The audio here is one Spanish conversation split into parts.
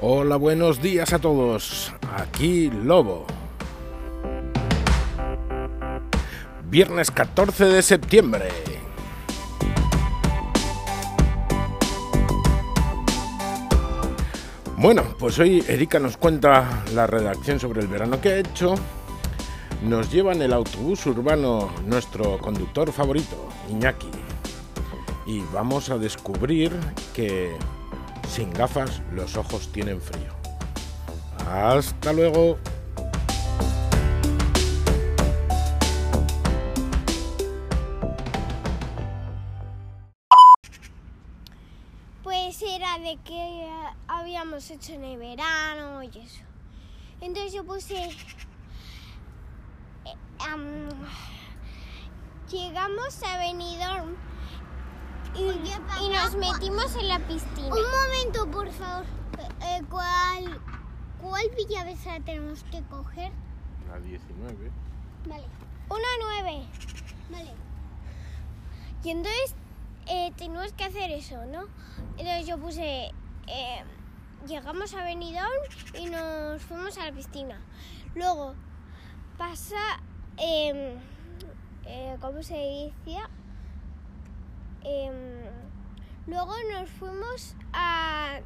Hola, buenos días a todos. Aquí Lobo. Viernes 14 de septiembre. Bueno, pues hoy Erika nos cuenta la redacción sobre el verano que ha hecho. Nos lleva en el autobús urbano nuestro conductor favorito, Iñaki. Y vamos a descubrir que sin gafas los ojos tienen frío. Hasta luego. Pues era de que habíamos hecho en el verano y eso. Entonces yo puse... eh, am, llegamos a Benidorm y, y nos metimos en la piscina. Un momento, por favor. Eh, ¿Cuál, ¿Cuál villavesa tenemos que coger? La 19. Vale. Una nueve. Vale. Y entonces eh, tenemos que hacer eso, ¿no? Entonces yo puse... eh, llegamos a Benidorm y nos fuimos a la piscina. Luego pasa... em, eh, ¿Cómo se decía? Em, luego nos fuimos a...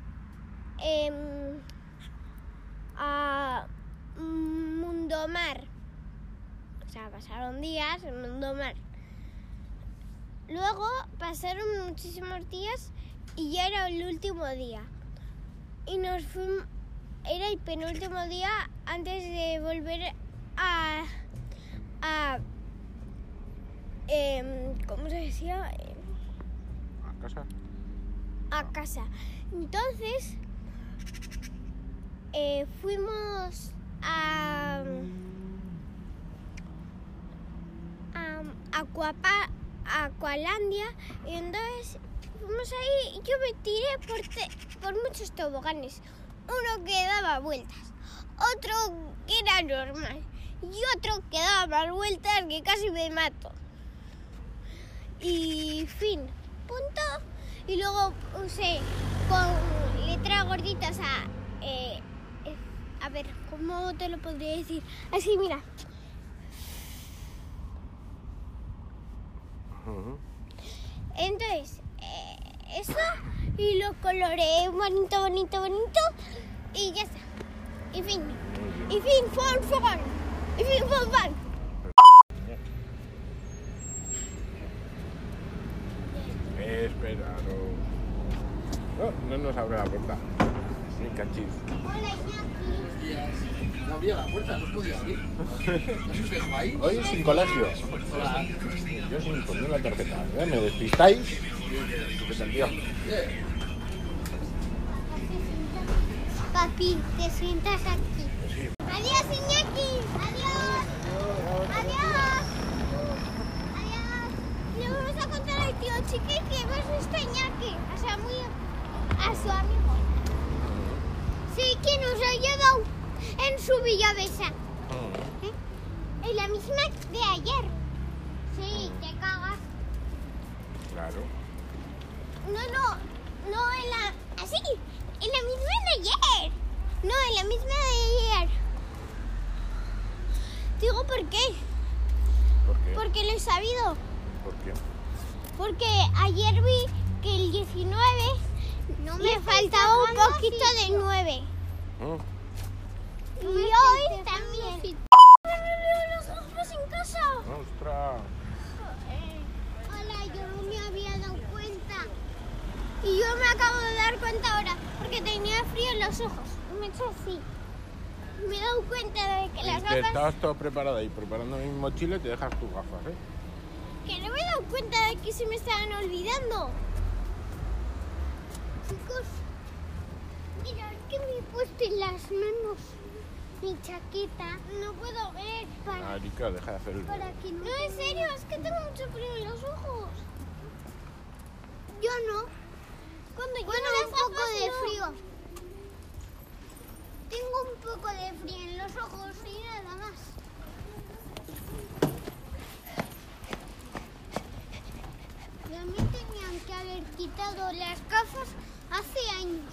em, a Mundomar. O sea, pasaron días en Mundomar. Luego pasaron muchísimos días y ya era el último día. Y nos fuimos. Era el penúltimo día antes de volver a. a. em, ¿Cómo se decía? Em, ¿A casa? a casa. Entonces, eh, fuimos a, a Aquapa- Aqualandia y entonces fuimos ahí y yo me tiré por, te- por muchos toboganes. Uno que daba vueltas, otro que era normal y otro que daba más vueltas que casi me mato. Y fin, Y luego usé con letras gorditas a... eh, eh, a ver, ¿cómo te lo podría decir? Así, mira. Entonces, eh, eso y lo coloreé bonito, bonito, bonito y ya está. Y fin. Y fin, fun, fun. Y fin, fun, fun. Espera, no. No, no nos abre la puerta. Ni cachis. Hola, Iñaki. No abría la puerta, no podía abrir. ¿No se dejó ahí? Hoy sin colegio. Hola. Yo sin poner la tarjeta. ¿eh? Me despistáis. Lío. Papi, te sientas aquí. Adiós, Iñaki. Adiós. Adiós. Adiós. Le vamos a contar al tío Chiqui que hemos visto a Iñaki. O sea, muy a su amigo. Sí, que nos ha llevado en su villavesa. ¿Eh? En la misma de ayer. Sí, te cagas. Claro. No, no, no en la... Así, en la misma de ayer. No, en la misma de ayer. Digo, ¿por qué? ¿Por qué? Porque lo he sabido. ¿Por qué? Porque ayer vi que el 19 le faltaba un poquito de 9. Mm. Y hoy también. los ojos en casa! ¡Ostras! Hola, yo no me había dado cuenta. Y yo me acabo de dar cuenta ahora, porque tenía frío en los ojos. Y me he hecho así. Me he dado cuenta de que las gafas... estabas todo preparada ahí, preparando mi mochila y te dejas tus gafas, ¿eh? Que no me he dado cuenta de que se me estaban olvidando. Chicos, mirad que me he puesto en las manos mi chaqueta. No puedo ver para, Ah, deja de hacer el... para que no... No, en serio, es que tengo mucho frío en los ojos. Yo no. Cuando bueno, un poco de frío. Tengo un poco de frío en los ojos y nada más. Y a mí tenían que haber quitado las gafas hace años.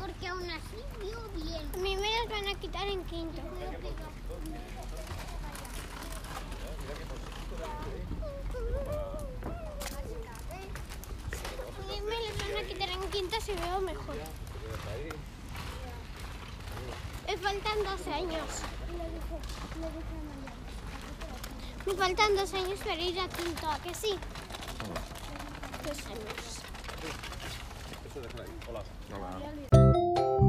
Porque aún así veo bien. A mí me las van a quitar en quinto. Me las van a quitar en quinto si veo mejor. Me faltan dos años. Me faltan dos años para ir a quinto, ¿a que sí? pistols. Olaf.